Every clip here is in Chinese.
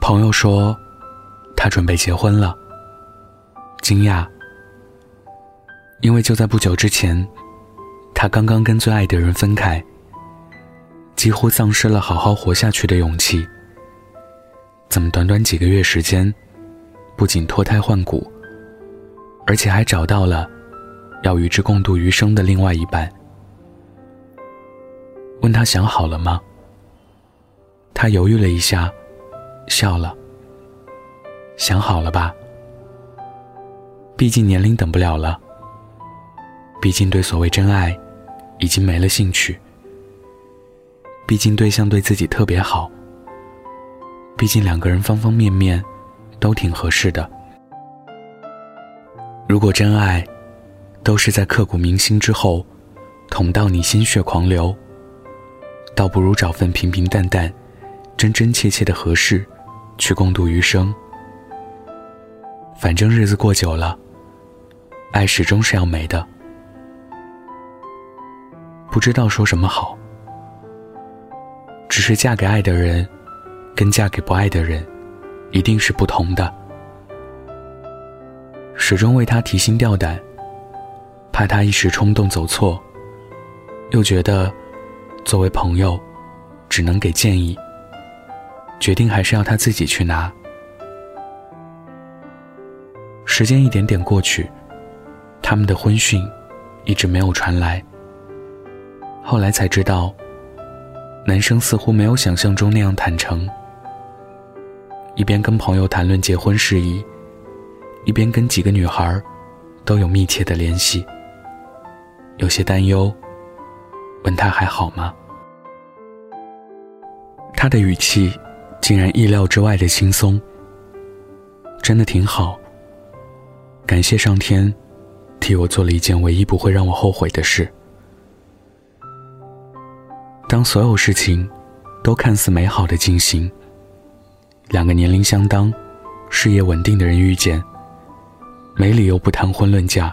朋友说，他准备结婚了。惊讶，因为就在不久之前，他刚刚跟最爱的人分开，几乎丧失了好好活下去的勇气。怎么短短几个月时间，不仅脱胎换骨，而且还找到了要与之共度余生的另外一半？问他想好了吗？他犹豫了一下，笑了。想好了吧？毕竟年龄等不了了。毕竟对所谓真爱，已经没了兴趣。毕竟对象对自己特别好。毕竟两个人方方面面，都挺合适的。如果真爱，都是在刻骨铭心之后，捅到你心血狂流，倒不如找份平平淡淡、真真切切的合适，去共度余生。反正日子过久了，爱始终是要没的。不知道说什么好，只是嫁给爱的人。跟嫁给不爱的人，一定是不同的。始终为他提心吊胆，怕他一时冲动走错，又觉得作为朋友，只能给建议。决定还是要他自己去拿。时间一点点过去，他们的婚讯一直没有传来。后来才知道，男生似乎没有想象中那样坦诚。一边跟朋友谈论结婚事宜，一边跟几个女孩都有密切的联系。有些担忧，问他还好吗？他的语气竟然意料之外的轻松。真的挺好。感谢上天，替我做了一件唯一不会让我后悔的事。当所有事情都看似美好的进行。两个年龄相当、事业稳定的人遇见，没理由不谈婚论嫁。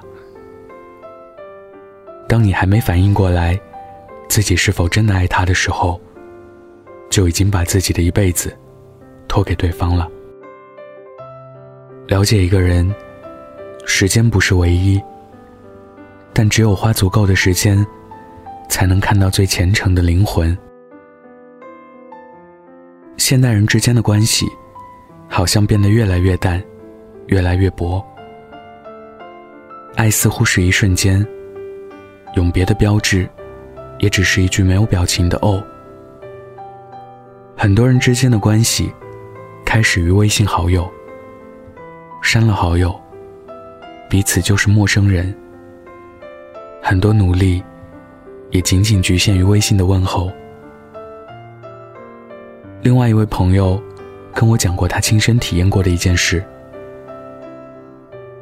当你还没反应过来，自己是否真的爱他的时候，就已经把自己的一辈子托给对方了。了解一个人，时间不是唯一，但只有花足够的时间，才能看到最虔诚的灵魂。现代人之间的关系，好像变得越来越淡，越来越薄。爱似乎是一瞬间，永别的标志，也只是一句没有表情的“哦”。很多人之间的关系，开始于微信好友，删了好友，彼此就是陌生人。很多努力，也仅仅局限于微信的问候。另外一位朋友跟我讲过他亲身体验过的一件事。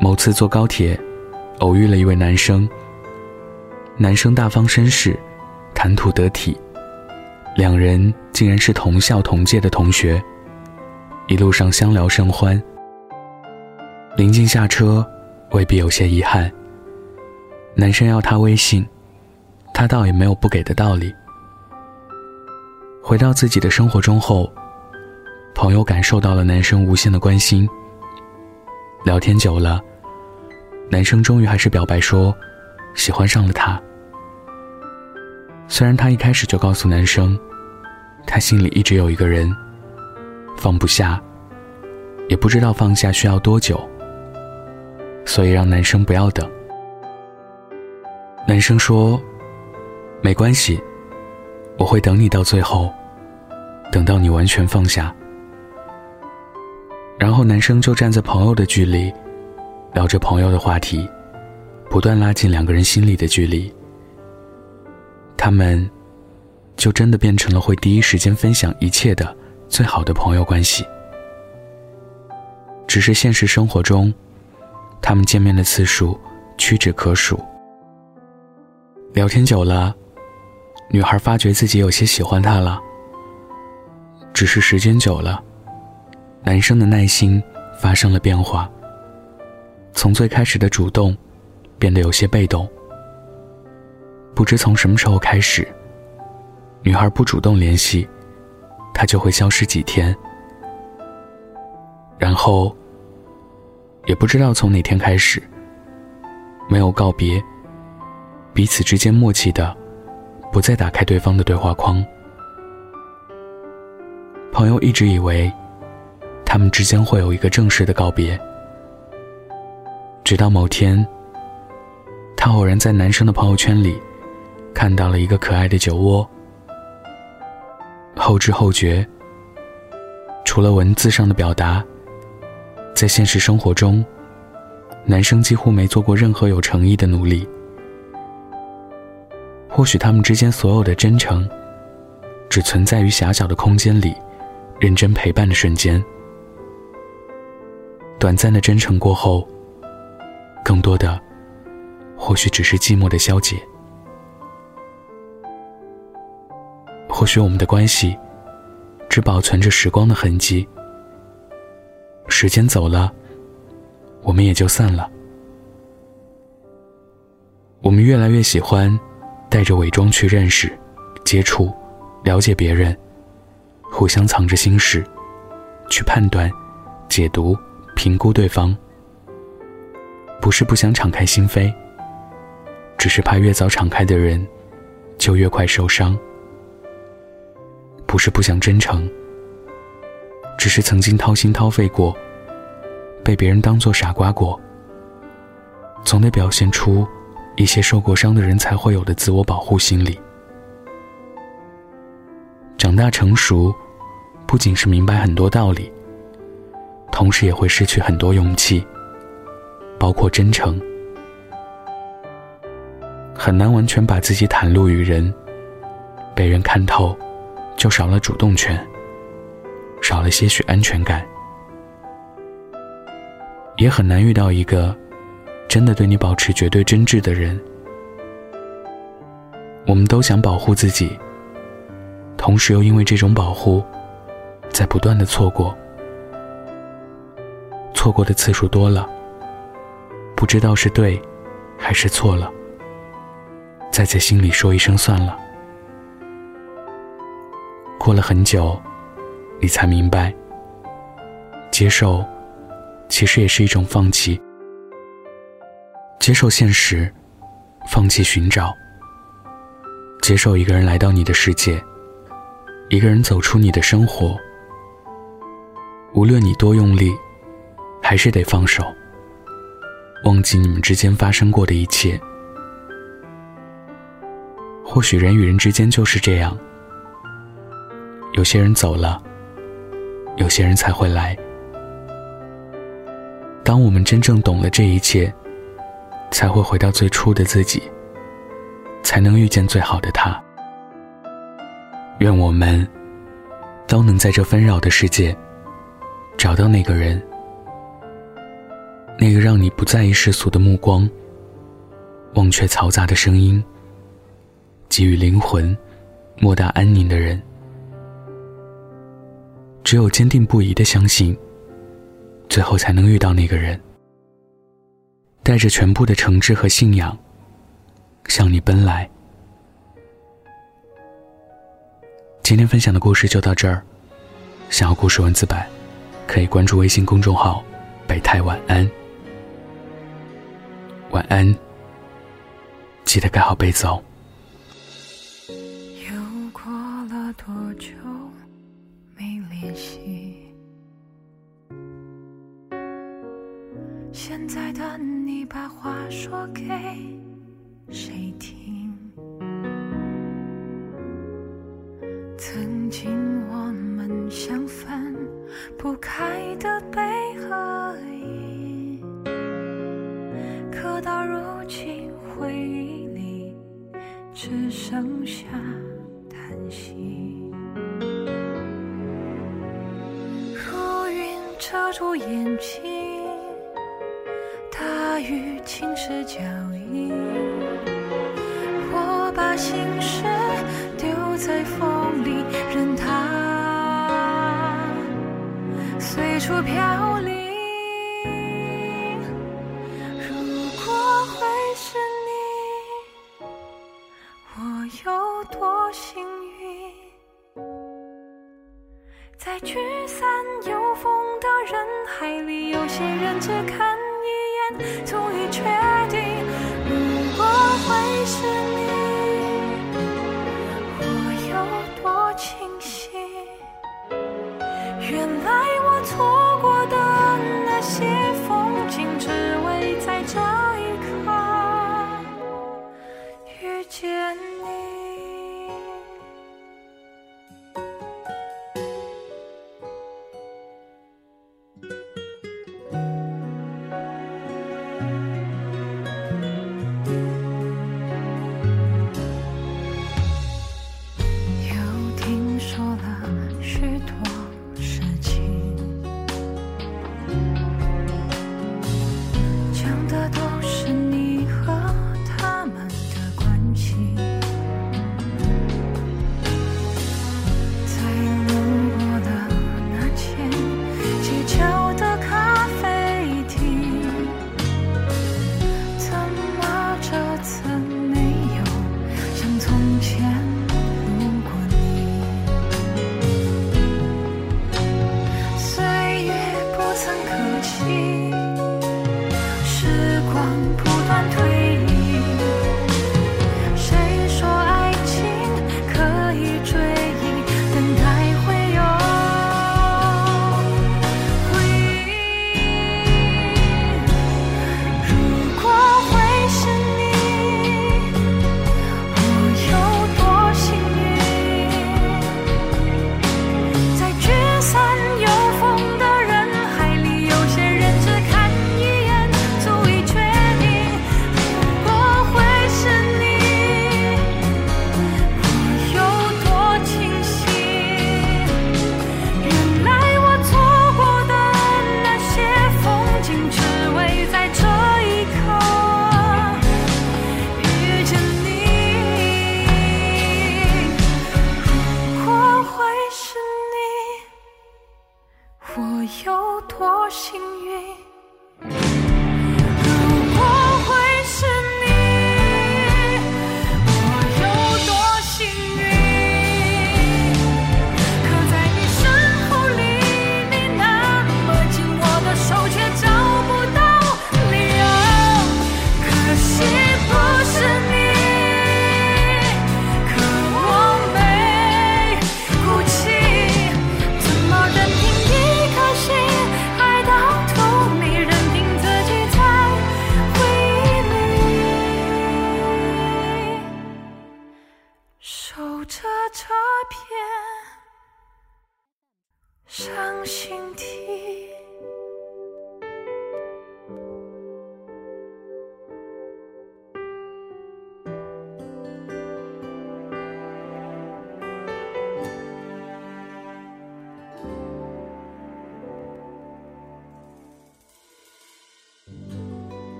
某次坐高铁，偶遇了一位男生。男生大方绅士，谈吐得体，两人竟然是同校同届的同学。一路上相聊甚欢。临近下车，未必有些遗憾。男生要他微信，他倒也没有不给的道理。回到自己的生活中后，朋友感受到了男生无限的关心。聊天久了，男生终于还是表白说，喜欢上了他。虽然他一开始就告诉男生，他心里一直有一个人，放不下，也不知道放下需要多久，所以让男生不要等。男生说，没关系。我会等你到最后，等到你完全放下。然后男生就站在朋友的距离，聊着朋友的话题，不断拉近两个人心里的距离。他们，就真的变成了会第一时间分享一切的最好的朋友关系。只是现实生活中，他们见面的次数屈指可数。聊天久了。女孩发觉自己有些喜欢他了，只是时间久了，男生的耐心发生了变化。从最开始的主动，变得有些被动。不知从什么时候开始，女孩不主动联系，他就会消失几天。然后，也不知道从哪天开始，没有告别，彼此之间默契的，不再打开对方的对话框。朋友一直以为，他们之间会有一个正式的告别，直到某天，他偶然在男生的朋友圈里，看到了一个可爱的酒窝。后知后觉，除了文字上的表达，在现实生活中，男生几乎没做过任何有诚意的努力。或许他们之间所有的真诚，只存在于狭小的空间里，认真陪伴的瞬间。短暂的真诚过后，更多的，或许只是寂寞的消解。或许我们的关系，只保存着时光的痕迹。时间走了，我们也就散了。我们越来越喜欢带着伪装去认识、接触、了解别人，互相藏着心事，去判断、解读、评估对方。不是不想敞开心扉，只是怕越早敞开的人，就越快受伤。不是不想真诚，只是曾经掏心掏肺过，被别人当做傻瓜过，总得表现出一些受过伤的人才会有的自我保护心理。长大成熟，不仅是明白很多道理，同时也会失去很多勇气，包括真诚，很难完全把自己袒露于人，被人看透。就少了主动权，少了些许安全感，也很难遇到一个真的对你保持绝对真挚的人。我们都想保护自己，同时又因为这种保护，在不断的错过，错过的次数多了，不知道是对还是错了，再在心里说一声算了。过了很久，你才明白，接受其实也是一种放弃。接受现实，放弃寻找。接受一个人来到你的世界，一个人走出你的生活。无论你多用力，还是得放手，忘记你们之间发生过的一切。或许人与人之间就是这样。有些人走了，有些人才会来。当我们真正懂了这一切，才会回到最初的自己，才能遇见最好的他。愿我们都能在这纷扰的世界，找到那个人，那个让你不在意世俗的目光，忘却嘈杂的声音，给予灵魂莫大安宁的人。只有坚定不移的相信，最后才能遇到那个人。带着全部的诚挚和信仰，向你奔来。今天分享的故事就到这儿。想要故事文字版，可以关注微信公众号“北太晚安”。晚安，记得盖好被子哦。又过了多久？现在的你把话说给谁听？曾经我们像分不开的悲和喜，可到如今回忆里只剩下住眼睛。大雨侵蚀脚印，我把心事丢在风里，任它随处飘零。